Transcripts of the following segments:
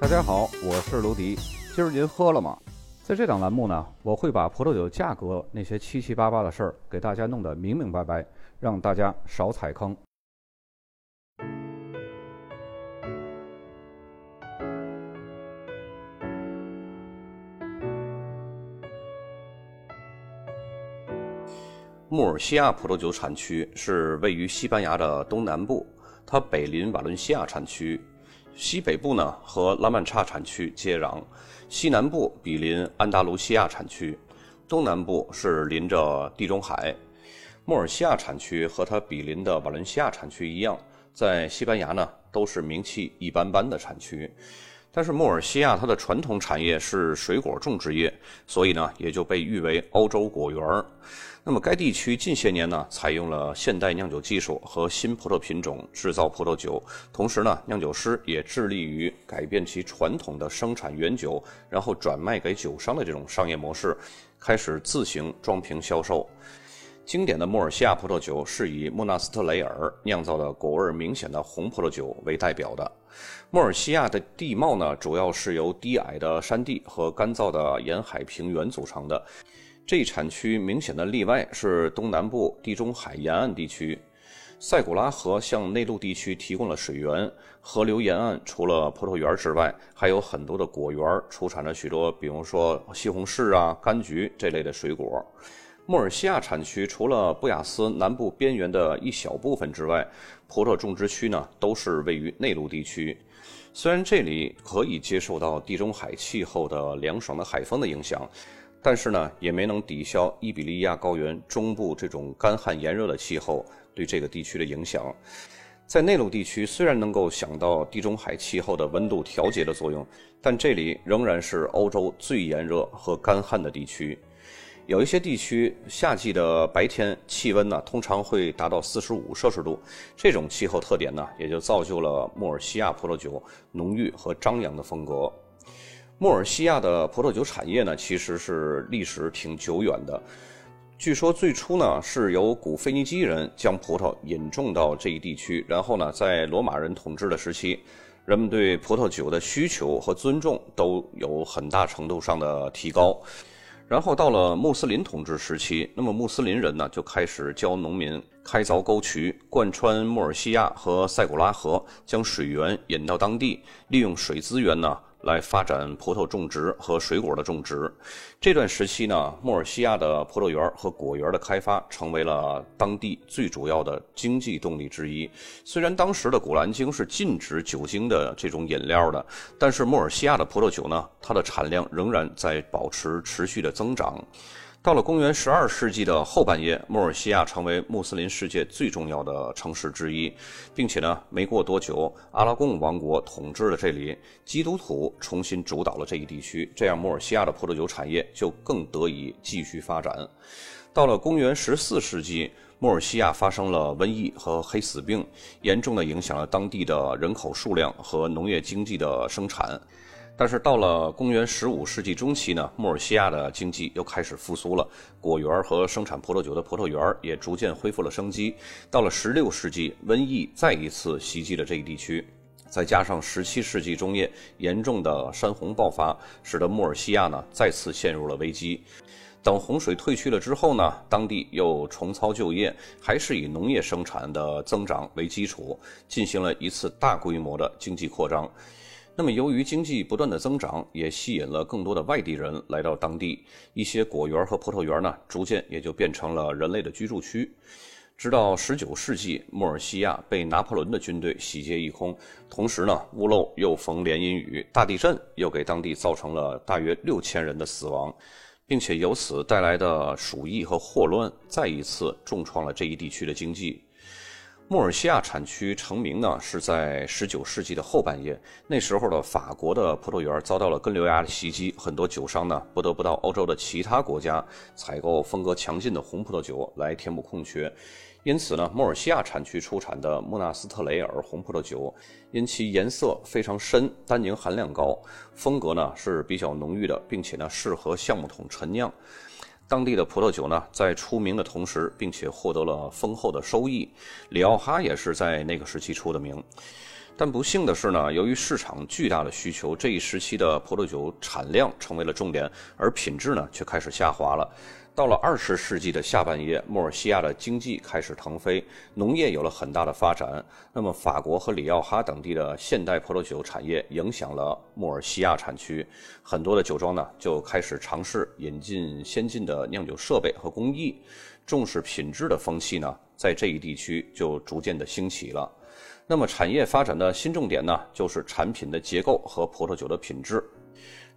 大家好，我是卢迪。今儿您喝了吗？在这档栏目呢，我会把葡萄酒价格那些七七八八的事儿给大家弄得明明白白，让大家少踩坑。穆尔西亚葡萄酒产区是位于西班牙的东南部，它北临瓦伦西亚产区。西北部呢和拉曼查产区接壤，西南部比邻安达卢西亚产区，东南部是临着地中海。莫尔西亚产区和它比邻的瓦伦西亚产区一样，在西班牙呢都是名气一般般的产区。但是穆尔西亚它的传统产业是水果种植业，所以呢也就被誉为欧洲果园。那么该地区近些年呢采用了现代酿酒技术和新葡萄品种制造葡萄酒，同时呢酿酒师也致力于改变其传统的生产原酒，然后转卖给酒商的这种商业模式，开始自行装瓶销售。经典的穆尔西亚葡萄酒是以莫纳斯特雷尔酿造的果味明显的红葡萄酒为代表的。穆尔西亚的地貌呢，主要是由低矮的山地和干燥的沿海平原组成的。这一产区明显的例外是东南部地中海沿岸地区，塞古拉河向内陆地区提供了水源。河流沿岸除了葡萄园之外，还有很多的果园，出产了许多，比如说西红柿啊、柑橘这类的水果。穆尔西亚产区除了布雅斯南部边缘的一小部分之外，葡萄种植区呢都是位于内陆地区。虽然这里可以接受到地中海气候的凉爽的海风的影响，但是呢也没能抵消伊比利亚高原中部这种干旱炎热的气候对这个地区的影响。在内陆地区虽然能够想到地中海气候的温度调节的作用，但这里仍然是欧洲最炎热和干旱的地区。有一些地区夏季的白天气温呢，通常会达到四十五摄氏度。这种气候特点呢，也就造就了穆尔西亚葡萄酒浓郁和张扬的风格。穆尔西亚的葡萄酒产业呢，其实是历史挺久远的。据说最初呢，是由古腓尼基人将葡萄引种到这一地区，然后呢，在罗马人统治的时期，人们对葡萄酒的需求和尊重都有很大程度上的提高。然后到了穆斯林统治时期，那么穆斯林人呢就开始教农民开凿沟渠，贯穿穆尔西亚和塞古拉河，将水源引到当地，利用水资源呢。来发展葡萄种植和水果的种植。这段时期呢，莫尔西亚的葡萄园和果园的开发成为了当地最主要的经济动力之一。虽然当时的古兰经是禁止酒精的这种饮料的，但是莫尔西亚的葡萄酒呢，它的产量仍然在保持持续的增长。到了公元十二世纪的后半叶，穆尔西亚成为穆斯林世界最重要的城市之一，并且呢，没过多久，阿拉贡王国统治了这里，基督徒重新主导了这一地区，这样穆尔西亚的葡萄酒产业就更得以继续发展。到了公元十四世纪，穆尔西亚发生了瘟疫和黑死病，严重的影响了当地的人口数量和农业经济的生产。但是到了公元十五世纪中期呢，穆尔西亚的经济又开始复苏了，果园和生产葡萄酒的葡萄园也逐渐恢复了生机。到了十六世纪，瘟疫再一次袭击了这一地区，再加上十七世纪中叶严重的山洪爆发，使得穆尔西亚呢再次陷入了危机。等洪水退去了之后呢，当地又重操旧业，还是以农业生产的增长为基础，进行了一次大规模的经济扩张。那么，由于经济不断的增长，也吸引了更多的外地人来到当地。一些果园和葡萄园呢，逐渐也就变成了人类的居住区。直到19世纪，穆尔西亚被拿破仑的军队洗劫一空，同时呢，屋漏又逢连阴雨，大地震又给当地造成了大约六千人的死亡，并且由此带来的鼠疫和霍乱，再一次重创了这一地区的经济。穆尔西亚产区成名呢，是在19世纪的后半叶。那时候的法国的葡萄园遭到了根瘤蚜的袭击，很多酒商呢不得不到欧洲的其他国家采购风格强劲的红葡萄酒来填补空缺。因此呢，穆尔西亚产区出产的穆纳斯特雷尔红葡萄酒，因其颜色非常深、单宁含量高，风格呢是比较浓郁的，并且呢适合橡木桶陈酿。当地的葡萄酒呢，在出名的同时，并且获得了丰厚的收益。里奥哈也是在那个时期出的名。但不幸的是呢，由于市场巨大的需求，这一时期的葡萄酒产量成为了重点，而品质呢却开始下滑了。到了二十世纪的下半叶，莫尔西亚的经济开始腾飞，农业有了很大的发展。那么，法国和里奥哈等地的现代葡萄酒产业影响了莫尔西亚产区，很多的酒庄呢就开始尝试引进先进的酿酒设备和工艺，重视品质的风气呢在这一地区就逐渐的兴起了。那么，产业发展的新重点呢就是产品的结构和葡萄酒的品质。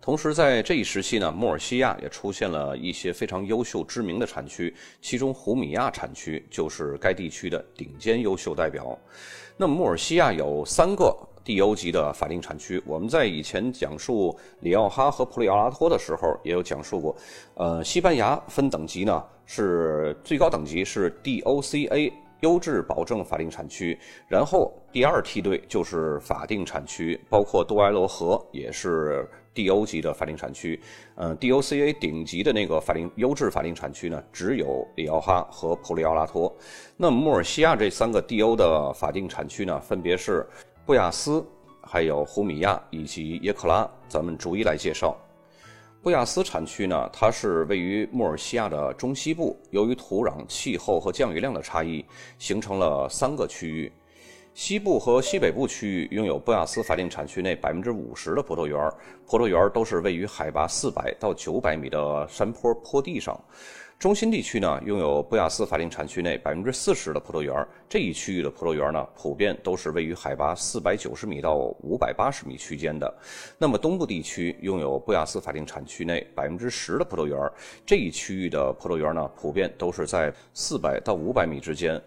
同时，在这一时期呢，莫尔西亚也出现了一些非常优秀、知名的产区，其中胡米亚产区就是该地区的顶尖优秀代表。那么，莫尔西亚有三个地欧级的法定产区。我们在以前讲述里奥哈和普里奥拉托的时候，也有讲述过。呃，西班牙分等级呢，是最高等级是 DOCA 优质保证法定产区，然后第二梯队就是法定产区，包括多埃罗河也是。D.O 级的法定产区，嗯，D.O.C.A 顶级的那个法定优质法定产区呢，只有里奥哈和普里奥拉托。那么莫尔西亚这三个 D.O 的法定产区呢，分别是布亚斯、还有胡米亚以及耶克拉。咱们逐一来介绍。布亚斯产区呢，它是位于莫尔西亚的中西部，由于土壤、气候和降雨量的差异，形成了三个区域。西部和西北部区域拥有布亚斯法定产区内百分之五十的葡萄园，葡萄园都是位于海拔四百到九百米的山坡坡地上。中心地区呢，拥有布亚斯法定产区内百分之四十的葡萄园。这一区域的葡萄园呢，普遍都是位于海拔四百九十米到五百八十米区间的。那么东部地区拥有布亚斯法定产区内百分之十的葡萄园。这一区域的葡萄园呢，普遍都是在四百到五百米之间。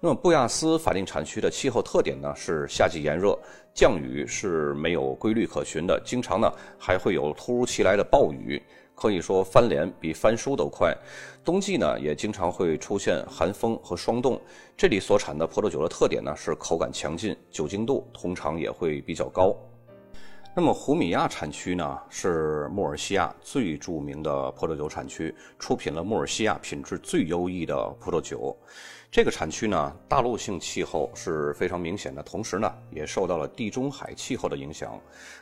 那么布亚斯法定产区的气候特点呢，是夏季炎热，降雨是没有规律可循的，经常呢还会有突如其来的暴雨。可以说翻脸比翻书都快，冬季呢也经常会出现寒风和霜冻。这里所产的葡萄酒的特点呢是口感强劲，酒精度通常也会比较高。那么胡米亚产区呢是穆尔西亚最著名的葡萄酒产区，出品了穆尔西亚品质最优异的葡萄酒。这个产区呢，大陆性气候是非常明显的，同时呢，也受到了地中海气候的影响，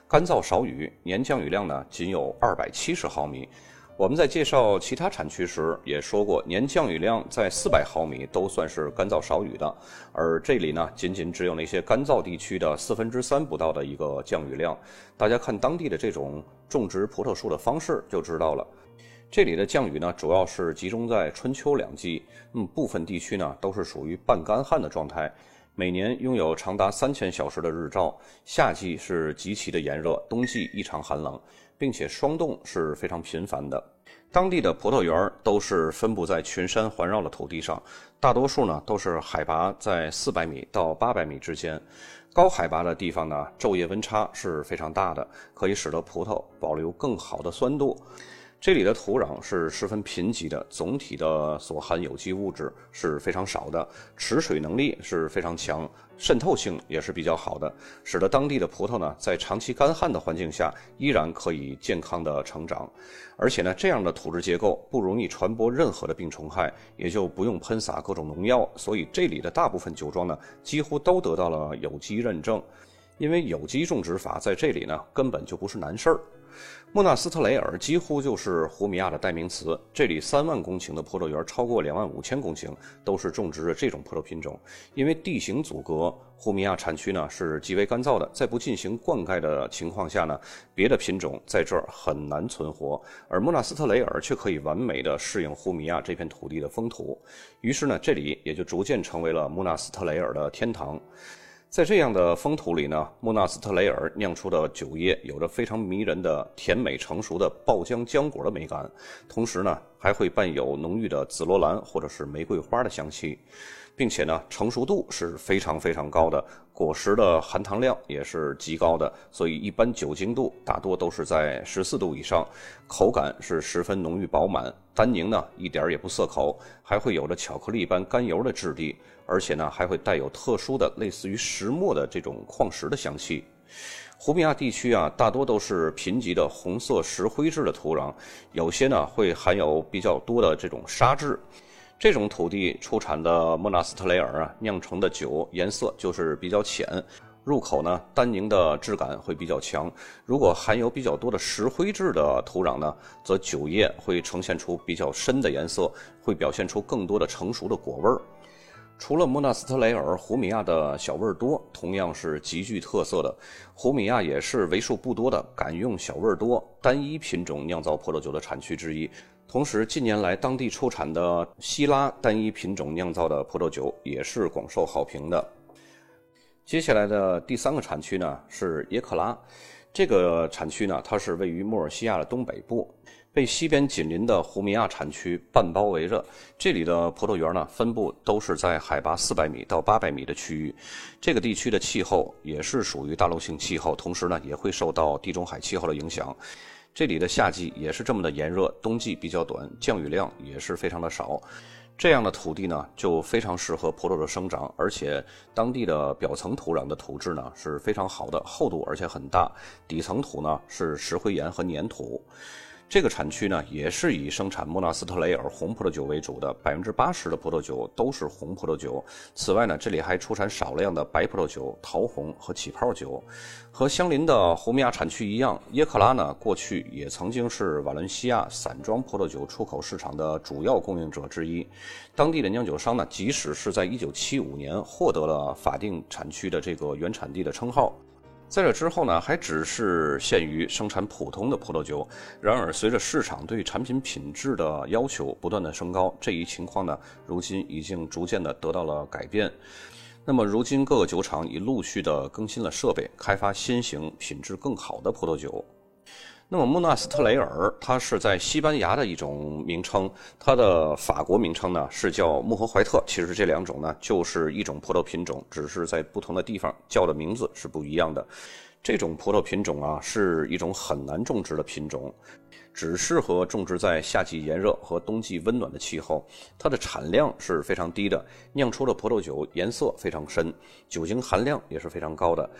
干燥少雨，年降雨量呢仅有二百七十毫米。我们在介绍其他产区时也说过，年降雨量在四百毫米都算是干燥少雨的，而这里呢，仅仅只有那些干燥地区的四分之三不到的一个降雨量。大家看当地的这种种植葡萄树的方式就知道了。这里的降雨呢，主要是集中在春秋两季，嗯，部分地区呢都是属于半干旱的状态，每年拥有长达三千小时的日照，夏季是极其的炎热，冬季异常寒冷，并且霜冻是非常频繁的。当地的葡萄园都是分布在群山环绕的土地上，大多数呢都是海拔在四百米到八百米之间，高海拔的地方呢昼夜温差是非常大的，可以使得葡萄保留更好的酸度。这里的土壤是十分贫瘠的，总体的所含有机物质是非常少的，持水能力是非常强，渗透性也是比较好的，使得当地的葡萄呢，在长期干旱的环境下依然可以健康的成长。而且呢，这样的土质结构不容易传播任何的病虫害，也就不用喷洒各种农药，所以这里的大部分酒庄呢，几乎都得到了有机认证。因为有机种植法在这里呢，根本就不是难事儿。莫纳斯特雷尔几乎就是胡米亚的代名词。这里三万公顷的葡萄园，超过两万五千公顷都是种植着这种葡萄品种。因为地形阻隔，胡米亚产区呢是极为干燥的，在不进行灌溉的情况下呢，别的品种在这儿很难存活。而莫纳斯特雷尔却可以完美的适应胡米亚这片土地的风土，于是呢，这里也就逐渐成为了莫纳斯特雷尔的天堂。在这样的风土里呢，莫纳斯特雷尔酿出的酒液有着非常迷人的甜美成熟的爆浆浆果的美感，同时呢，还会伴有浓郁的紫罗兰或者是玫瑰花的香气。并且呢，成熟度是非常非常高的，果实的含糖量也是极高的，所以一般酒精度大多都是在十四度以上，口感是十分浓郁饱满，单宁呢一点也不涩口，还会有着巧克力般甘油的质地，而且呢还会带有特殊的类似于石墨的这种矿石的香气。胡米亚地区啊，大多都是贫瘠的红色石灰质的土壤，有些呢会含有比较多的这种沙质。这种土地出产的莫纳斯特雷尔啊，酿成的酒颜色就是比较浅，入口呢单宁的质感会比较强。如果含有比较多的石灰质的土壤呢，则酒液会呈现出比较深的颜色，会表现出更多的成熟的果味儿。除了莫纳斯特雷尔，胡米亚的小味儿多，同样是极具特色的。胡米亚也是为数不多的敢用小味儿多单一品种酿造葡萄酒的产区之一。同时，近年来当地出产的希拉单一品种酿造的葡萄酒也是广受好评的。接下来的第三个产区呢是耶克拉，这个产区呢它是位于莫尔西亚的东北部。被西边紧邻的胡米亚产区半包围着，这里的葡萄园呢分布都是在海拔四百米到八百米的区域。这个地区的气候也是属于大陆性气候，同时呢也会受到地中海气候的影响。这里的夏季也是这么的炎热，冬季比较短，降雨量也是非常的少。这样的土地呢就非常适合葡萄的生长，而且当地的表层土壤的土质呢是非常好的，厚度而且很大，底层土呢是石灰岩和粘土。这个产区呢，也是以生产莫纳斯特雷尔红葡萄酒为主的，百分之八十的葡萄酒都是红葡萄酒。此外呢，这里还出产少量的白葡萄酒、桃红和起泡酒。和相邻的胡米亚产区一样，耶克拉呢，过去也曾经是瓦伦西亚散装葡萄酒出口市场的主要供应者之一。当地的酿酒商呢，即使是在一九七五年获得了法定产区的这个原产地的称号。在这之后呢，还只是限于生产普通的葡萄酒。然而，随着市场对产品品质的要求不断的升高，这一情况呢，如今已经逐渐的得到了改变。那么，如今各个酒厂已陆续的更新了设备，开发新型、品质更好的葡萄酒。那么穆纳斯特雷尔，它是在西班牙的一种名称，它的法国名称呢是叫穆赫怀特。其实这两种呢就是一种葡萄品种，只是在不同的地方叫的名字是不一样的。这种葡萄品种啊是一种很难种植的品种，只适合种植在夏季炎热和冬季温暖的气候。它的产量是非常低的，酿出的葡萄酒颜色非常深，酒精含量也是非常高的。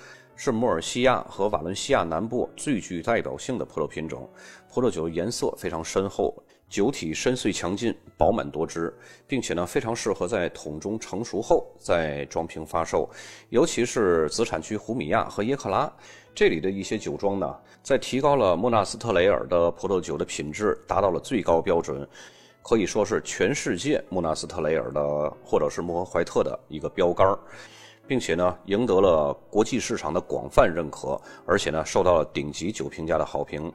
是莫尔西亚和瓦伦西亚南部最具代表性的葡萄品种，葡萄酒颜色非常深厚，酒体深邃强劲，饱满多汁，并且呢非常适合在桶中成熟后再装瓶发售。尤其是子产区胡米亚和耶克拉这里的一些酒庄呢，在提高了莫纳斯特雷尔的葡萄酒的品质，达到了最高标准，可以说是全世界莫纳斯特雷尔的或者是莫怀特的一个标杆儿。并且呢，赢得了国际市场的广泛认可，而且呢，受到了顶级酒评家的好评。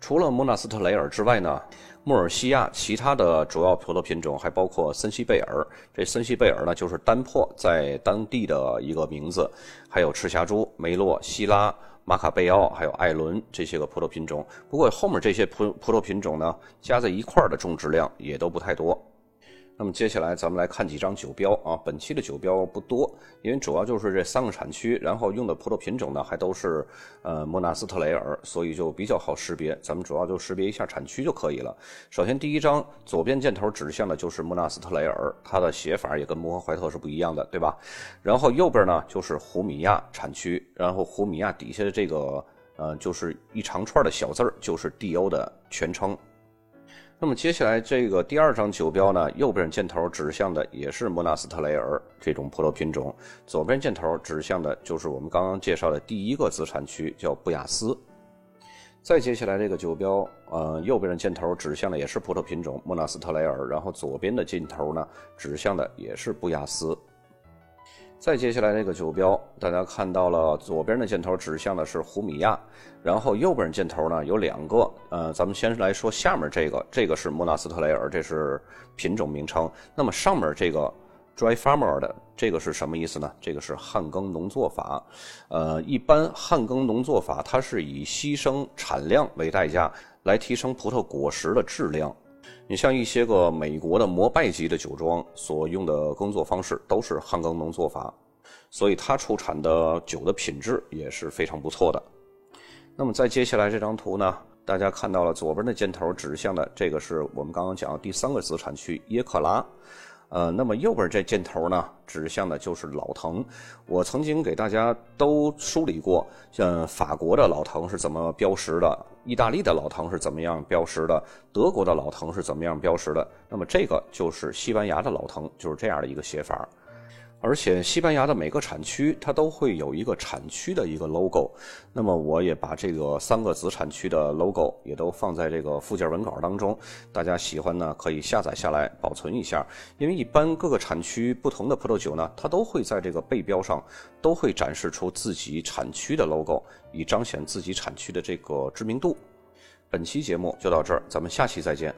除了莫纳斯特雷尔之外呢，莫尔西亚其他的主要葡萄品种还包括森西贝尔。这森西贝尔呢，就是丹珀在当地的一个名字。还有赤霞珠、梅洛、希拉、马卡贝奥，还有艾伦这些个葡萄品种。不过后面这些葡葡萄品种呢，加在一块儿的种植量也都不太多。那么接下来咱们来看几张酒标啊。本期的酒标不多，因为主要就是这三个产区，然后用的葡萄品种呢还都是呃莫纳斯特雷尔，所以就比较好识别。咱们主要就识别一下产区就可以了。首先第一张左边箭头指向的就是莫纳斯特雷尔，它的写法也跟摩赫怀特是不一样的，对吧？然后右边呢就是胡米亚产区，然后胡米亚底下的这个呃就是一长串的小字儿，就是 D.O 的全称。那么接下来这个第二张酒标呢，右边箭头指向的也是莫纳斯特雷尔这种葡萄品种，左边箭头指向的就是我们刚刚介绍的第一个子产区，叫布亚斯。再接下来这个酒标，呃，右边的箭头指向的也是葡萄品种莫纳斯特雷尔，然后左边的箭头呢指向的也是布亚斯。再接下来这个酒标，大家看到了，左边的箭头指向的是胡米亚，然后右边箭头呢有两个，呃，咱们先来说下面这个，这个是莫纳斯特雷尔，这是品种名称。那么上面这个 Dry Farmer 的这个是什么意思呢？这个是旱耕农作法。呃，一般旱耕农作法它是以牺牲产量为代价来提升葡萄果实的质量。你像一些个美国的摩拜级的酒庄所用的工作方式都是旱耕农作法，所以它出产的酒的品质也是非常不错的。那么在接下来这张图呢，大家看到了左边的箭头指向的这个是我们刚刚讲的第三个子产区耶克拉。呃，那么右边这箭头呢，指向的就是老藤。我曾经给大家都梳理过，像法国的老藤是怎么标识的，意大利的老藤是怎么样标识的，德国的老藤是怎么样标识的。那么这个就是西班牙的老藤，就是这样的一个写法。而且西班牙的每个产区它都会有一个产区的一个 logo，那么我也把这个三个子产区的 logo 也都放在这个附件文稿当中，大家喜欢呢可以下载下来保存一下，因为一般各个产区不同的葡萄酒呢，它都会在这个背标上都会展示出自己产区的 logo，以彰显自己产区的这个知名度。本期节目就到这儿，咱们下期再见。